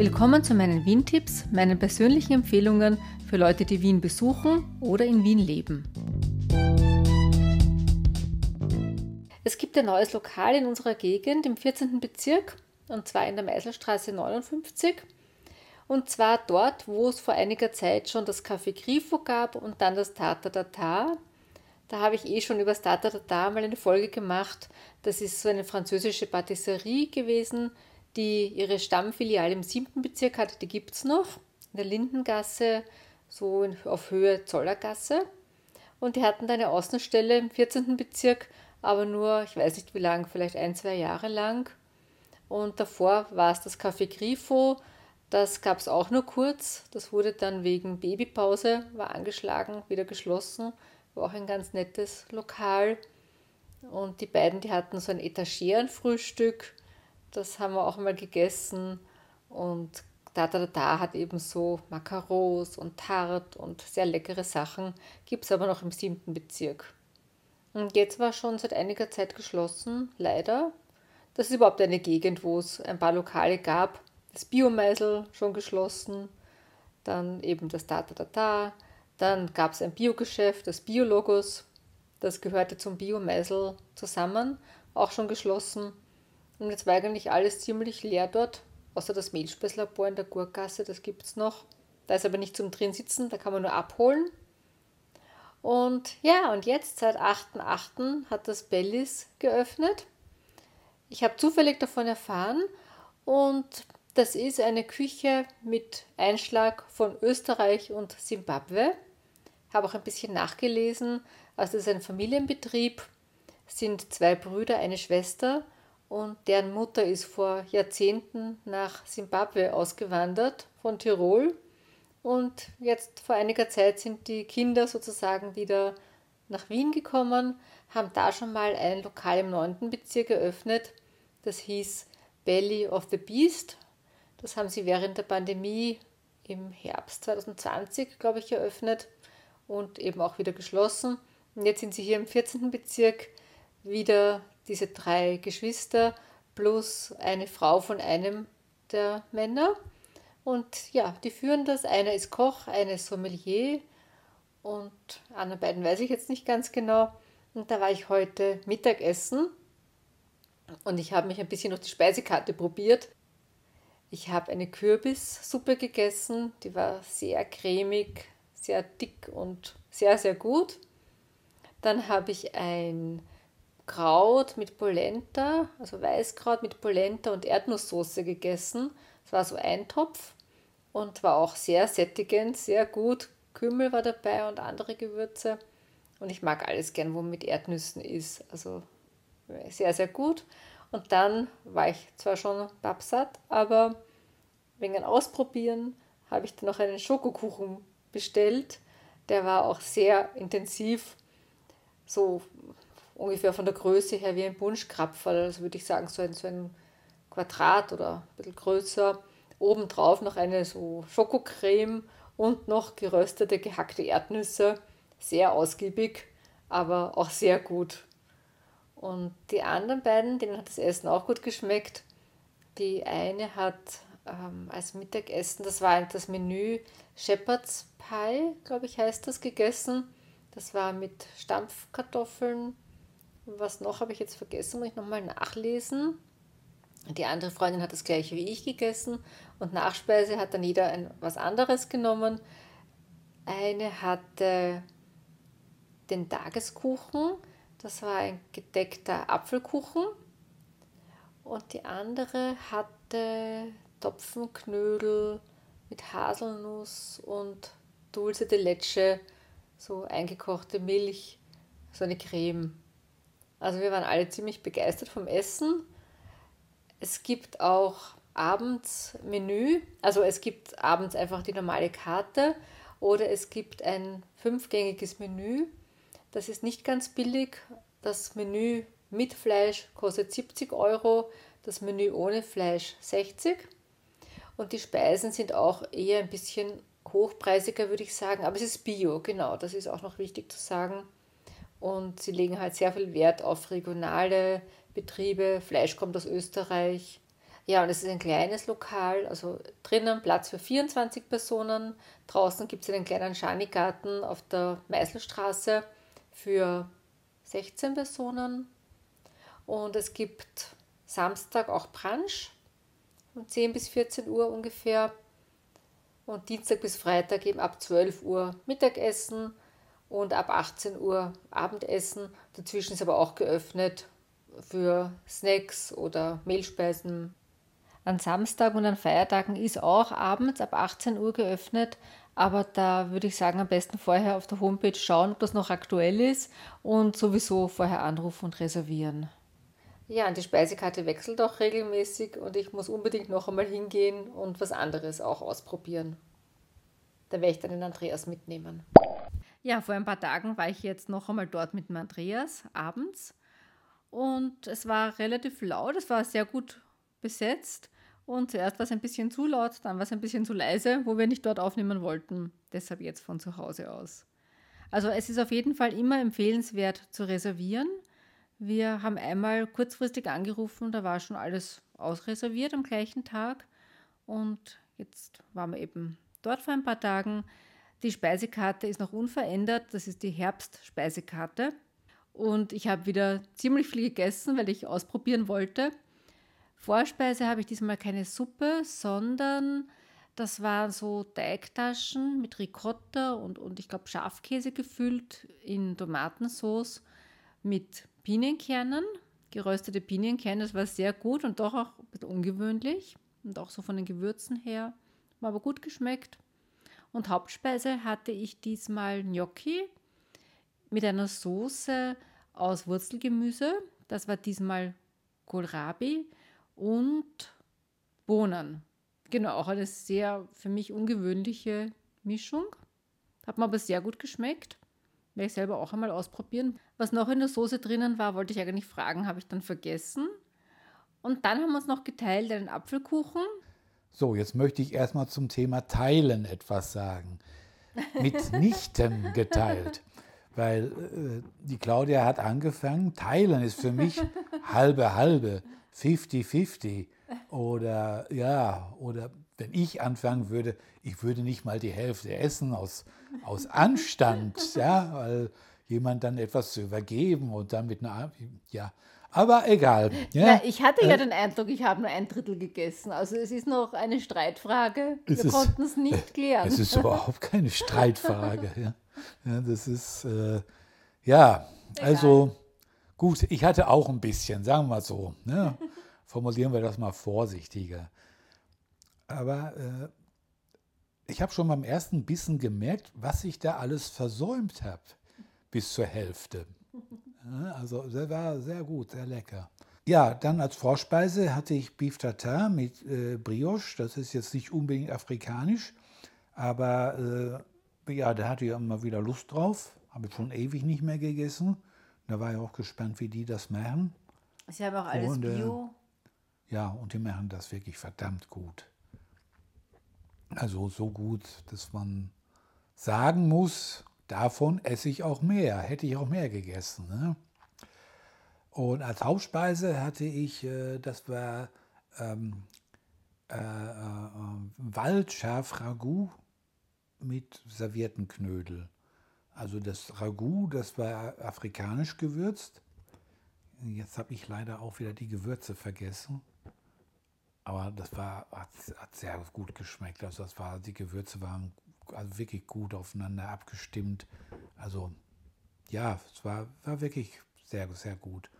Willkommen zu meinen Wien-Tipps, meinen persönlichen Empfehlungen für Leute, die Wien besuchen oder in Wien leben. Es gibt ein neues Lokal in unserer Gegend im 14. Bezirk und zwar in der Meiselstraße 59. Und zwar dort, wo es vor einiger Zeit schon das Café Grifo gab und dann das Tata Tata. Da habe ich eh schon über das Tata Tata mal eine Folge gemacht. Das ist so eine französische Patisserie gewesen, die ihre Stammfiliale im 7. Bezirk hat, die gibt es noch, in der Lindengasse, so auf Höhe Zollergasse. Und die hatten da eine Außenstelle im 14. Bezirk, aber nur, ich weiß nicht wie lang, vielleicht ein, zwei Jahre lang. Und davor war es das Café Grifo, das gab es auch nur kurz. Das wurde dann wegen Babypause, war angeschlagen, wieder geschlossen. War auch ein ganz nettes Lokal. Und die beiden, die hatten so ein Etagerenfrühstück das haben wir auch mal gegessen. Und da, da, da hat eben so Macarons und Tart und sehr leckere Sachen. Gibt es aber noch im siebten Bezirk. Und jetzt war schon seit einiger Zeit geschlossen, leider. Das ist überhaupt eine Gegend, wo es ein paar Lokale gab. Das Biomeisel schon geschlossen, dann eben das Da Da Da Da. Dann gab es ein Biogeschäft, das Biologos. Das gehörte zum Biomeisel zusammen, auch schon geschlossen. Und jetzt war eigentlich alles ziemlich leer dort, außer das Mehlspeislabor in der Gurgasse, das gibt es noch. Da ist aber nicht zum drin sitzen, da kann man nur abholen. Und ja, und jetzt seit 8.8. hat das Bellis geöffnet. Ich habe zufällig davon erfahren und das ist eine Küche mit Einschlag von Österreich und Simbabwe. Habe auch ein bisschen nachgelesen. Also es ist ein Familienbetrieb, sind zwei Brüder, eine Schwester und deren Mutter ist vor Jahrzehnten nach Simbabwe ausgewandert von Tirol und jetzt vor einiger Zeit sind die Kinder sozusagen wieder nach Wien gekommen, haben da schon mal ein Lokal im 9. Bezirk eröffnet. Das hieß Belly of the Beast. Das haben sie während der Pandemie im Herbst 2020, glaube ich, eröffnet und eben auch wieder geschlossen. Und jetzt sind sie hier im 14. Bezirk wieder diese drei Geschwister plus eine Frau von einem der Männer. Und ja, die führen das. Einer ist Koch, einer ist Sommelier und anderen beiden weiß ich jetzt nicht ganz genau. Und da war ich heute Mittagessen und ich habe mich ein bisschen durch die Speisekarte probiert. Ich habe eine Kürbissuppe gegessen, die war sehr cremig, sehr dick und sehr, sehr gut. Dann habe ich ein Kraut mit Polenta, also Weißkraut mit Polenta und Erdnusssoße gegessen. Es war so ein Topf und war auch sehr sättigend, sehr gut. Kümmel war dabei und andere Gewürze. Und ich mag alles gern, wo mit Erdnüssen ist. Also sehr, sehr gut. Und dann war ich zwar schon babsatt, aber wegen Ausprobieren habe ich dann noch einen Schokokuchen bestellt. Der war auch sehr intensiv, so ungefähr von der Größe her wie ein Bunschkrapferl, also würde ich sagen, so ein, so ein Quadrat oder ein bisschen größer. Obendrauf noch eine so Schokocreme und noch geröstete, gehackte Erdnüsse. Sehr ausgiebig, aber auch sehr gut. Und die anderen beiden, denen hat das Essen auch gut geschmeckt. Die eine hat ähm, als Mittagessen, das war das Menü Shepherd's Pie, glaube ich, heißt das, gegessen. Das war mit Stampfkartoffeln, was noch habe ich jetzt vergessen, muss ich nochmal nachlesen. Die andere Freundin hat das gleiche wie ich gegessen und Nachspeise hat dann jeder ein, was anderes genommen. Eine hatte den Tageskuchen, das war ein gedeckter Apfelkuchen. Und die andere hatte Topfenknödel mit Haselnuss und Dulce de Leche, so eingekochte Milch, so eine Creme. Also wir waren alle ziemlich begeistert vom Essen. Es gibt auch abends Menü, also es gibt abends einfach die normale Karte oder es gibt ein fünfgängiges Menü. Das ist nicht ganz billig. Das Menü mit Fleisch kostet 70 Euro, das Menü ohne Fleisch 60. Und die Speisen sind auch eher ein bisschen hochpreisiger, würde ich sagen. Aber es ist Bio, genau, das ist auch noch wichtig zu sagen. Und sie legen halt sehr viel Wert auf regionale Betriebe. Fleisch kommt aus Österreich. Ja, und es ist ein kleines Lokal, also drinnen Platz für 24 Personen. Draußen gibt es einen kleinen Schanigarten auf der Meißelstraße für 16 Personen. Und es gibt Samstag auch Brunch um 10 bis 14 Uhr ungefähr. Und Dienstag bis Freitag eben ab 12 Uhr Mittagessen und ab 18 Uhr Abendessen. Dazwischen ist aber auch geöffnet für Snacks oder Mehlspeisen. An Samstag und an Feiertagen ist auch abends ab 18 Uhr geöffnet, aber da würde ich sagen, am besten vorher auf der Homepage schauen, ob das noch aktuell ist und sowieso vorher anrufen und reservieren. Ja, und die Speisekarte wechselt auch regelmäßig und ich muss unbedingt noch einmal hingehen und was anderes auch ausprobieren. Da werde ich dann den Andreas mitnehmen. Ja, vor ein paar Tagen war ich jetzt noch einmal dort mit dem Andreas abends und es war relativ laut, es war sehr gut besetzt und zuerst war es ein bisschen zu laut, dann war es ein bisschen zu leise, wo wir nicht dort aufnehmen wollten. Deshalb jetzt von zu Hause aus. Also es ist auf jeden Fall immer empfehlenswert zu reservieren. Wir haben einmal kurzfristig angerufen, da war schon alles ausreserviert am gleichen Tag. Und jetzt waren wir eben dort vor ein paar Tagen. Die Speisekarte ist noch unverändert, das ist die Herbstspeisekarte. Und ich habe wieder ziemlich viel gegessen, weil ich ausprobieren wollte. Vorspeise habe ich diesmal keine Suppe, sondern das waren so Teigtaschen mit Ricotta und, und ich glaube Schafkäse gefüllt in Tomatensauce mit Pinienkernen, geröstete Pinienkerne. Das war sehr gut und doch auch ein bisschen ungewöhnlich und auch so von den Gewürzen her. War aber gut geschmeckt. Und Hauptspeise hatte ich diesmal Gnocchi mit einer Soße aus Wurzelgemüse. Das war diesmal Kohlrabi und Bohnen. Genau, auch eine sehr für mich ungewöhnliche Mischung. Hat mir aber sehr gut geschmeckt. Werde ich selber auch einmal ausprobieren. Was noch in der Soße drinnen war, wollte ich eigentlich fragen, habe ich dann vergessen. Und dann haben wir uns noch geteilt einen Apfelkuchen. So, jetzt möchte ich erstmal zum Thema Teilen etwas sagen. Mitnichten geteilt. Weil äh, die Claudia hat angefangen, Teilen ist für mich halbe halbe, 50-50. Oder ja, oder wenn ich anfangen würde, ich würde nicht mal die Hälfte essen aus, aus Anstand, ja, weil jemand dann etwas zu übergeben und dann mit einer, ja, aber egal. Ja. Na, ich hatte ja äh, den Eindruck, ich habe nur ein Drittel gegessen. Also es ist noch eine Streitfrage. Wir konnten es nicht klären. Es ist überhaupt keine Streitfrage. ja. ja das ist, äh, ja, egal. also gut, ich hatte auch ein bisschen, sagen wir mal so. Ne? Formulieren wir das mal vorsichtiger. Aber äh, ich habe schon beim ersten Bissen gemerkt, was ich da alles versäumt habe bis zur Hälfte. Also der war sehr gut, sehr lecker. Ja, dann als Vorspeise hatte ich Beef Tartar mit äh, Brioche. Das ist jetzt nicht unbedingt afrikanisch, aber äh, ja, da hatte ich immer wieder Lust drauf. Habe ich schon ewig nicht mehr gegessen. Da war ich auch gespannt, wie die das machen. Sie haben auch alles und, äh, Bio. Ja, und die machen das wirklich verdammt gut. Also so gut, dass man sagen muss, davon esse ich auch mehr, hätte ich auch mehr gegessen. Ne? Und als Hauptspeise hatte ich, äh, das war ähm, äh, äh, Waldschaf-Ragout mit servierten Knödel. Also das Ragout, das war afrikanisch gewürzt. Jetzt habe ich leider auch wieder die Gewürze vergessen. Aber das war, hat, hat, sehr gut geschmeckt. Also das war, die Gewürze waren also wirklich gut aufeinander abgestimmt. Also ja, es war, war wirklich sehr, sehr gut.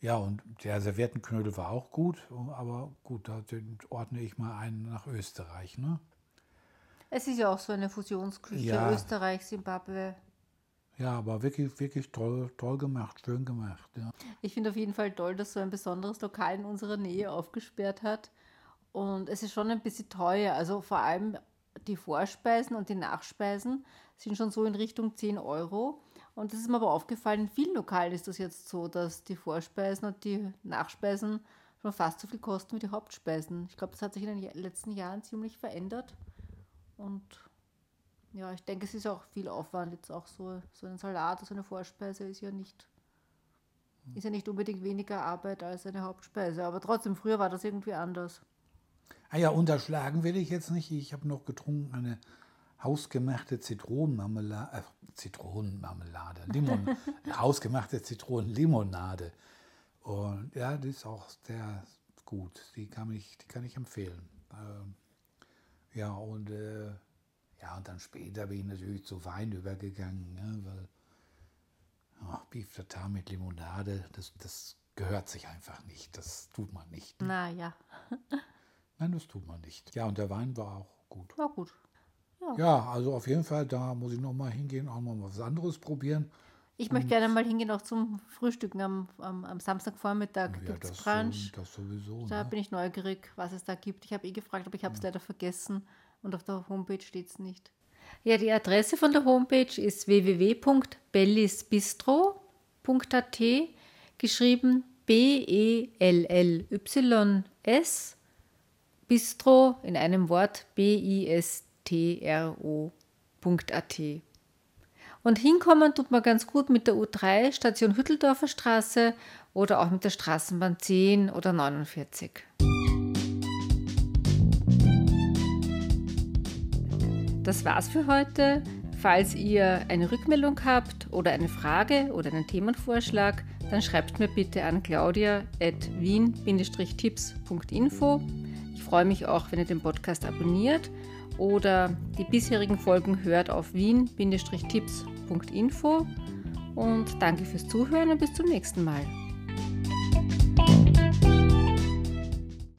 Ja, und der Serviettenknödel war auch gut, aber gut, da ordne ich mal einen nach Österreich. Ne? Es ist ja auch so eine Fusionsküche, ja. Österreich, Simbabwe. Ja, aber wirklich, wirklich toll, toll gemacht, schön gemacht. Ja. Ich finde auf jeden Fall toll, dass so ein besonderes Lokal in unserer Nähe aufgesperrt hat. Und es ist schon ein bisschen teuer. Also vor allem die Vorspeisen und die Nachspeisen sind schon so in Richtung 10 Euro. Und das ist mir aber aufgefallen, in vielen Lokalen ist das jetzt so, dass die Vorspeisen und die Nachspeisen schon fast so viel kosten wie die Hauptspeisen. Ich glaube, das hat sich in den letzten Jahren ziemlich verändert. Und ja, ich denke, es ist auch viel Aufwand. Jetzt auch so, so ein Salat, so eine Vorspeise ist ja nicht Ist ja nicht unbedingt weniger Arbeit als eine Hauptspeise, aber trotzdem, früher war das irgendwie anders. Ah ja, unterschlagen will ich jetzt nicht. Ich habe noch getrunken eine hausgemachte Zitronenmarmelade, äh, Zitronenmarmelade, Limon, hausgemachte Zitronenlimonade. Und ja, die ist auch sehr gut. Die kann ich, die kann ich empfehlen. Ähm, ja, und, äh, ja, und dann später bin ich natürlich zu Wein übergegangen, ne, weil oh, Beef Tartar mit Limonade, das, das gehört sich einfach nicht. Das tut man nicht. Ne? Na ja. Nein, das tut man nicht. Ja, und der Wein war auch gut. War gut. Ja, ja also auf jeden Fall, da muss ich noch mal hingehen, auch noch mal was anderes probieren. Ich möchte gerne mal hingehen, auch zum Frühstücken am, am, am Samstagvormittag. Ja, gibt es das, Brunch. das sowieso. Da Ne? bin ich neugierig, was es da gibt. Ich habe eh gefragt, aber ich habe es leider vergessen und auf der Homepage steht es nicht. Ja, die Adresse von der Homepage ist www.bellisbistro.at, geschrieben B-E-L-L-Y-S, Bistro in einem Wort B-I-S-T-R-O.at. Und hinkommen tut man ganz gut mit der U3 Station Hütteldorfer Straße oder auch mit der Straßenbahn 10 oder 49. Das war's für heute. Falls ihr eine Rückmeldung habt oder eine Frage oder einen Themenvorschlag, dann schreibt mir bitte an claudia.wien-tipps.info. Freue mich auch, wenn ihr den Podcast abonniert oder die bisherigen Folgen hört auf wien-tipps.info. Und danke fürs Zuhören und bis zum nächsten Mal.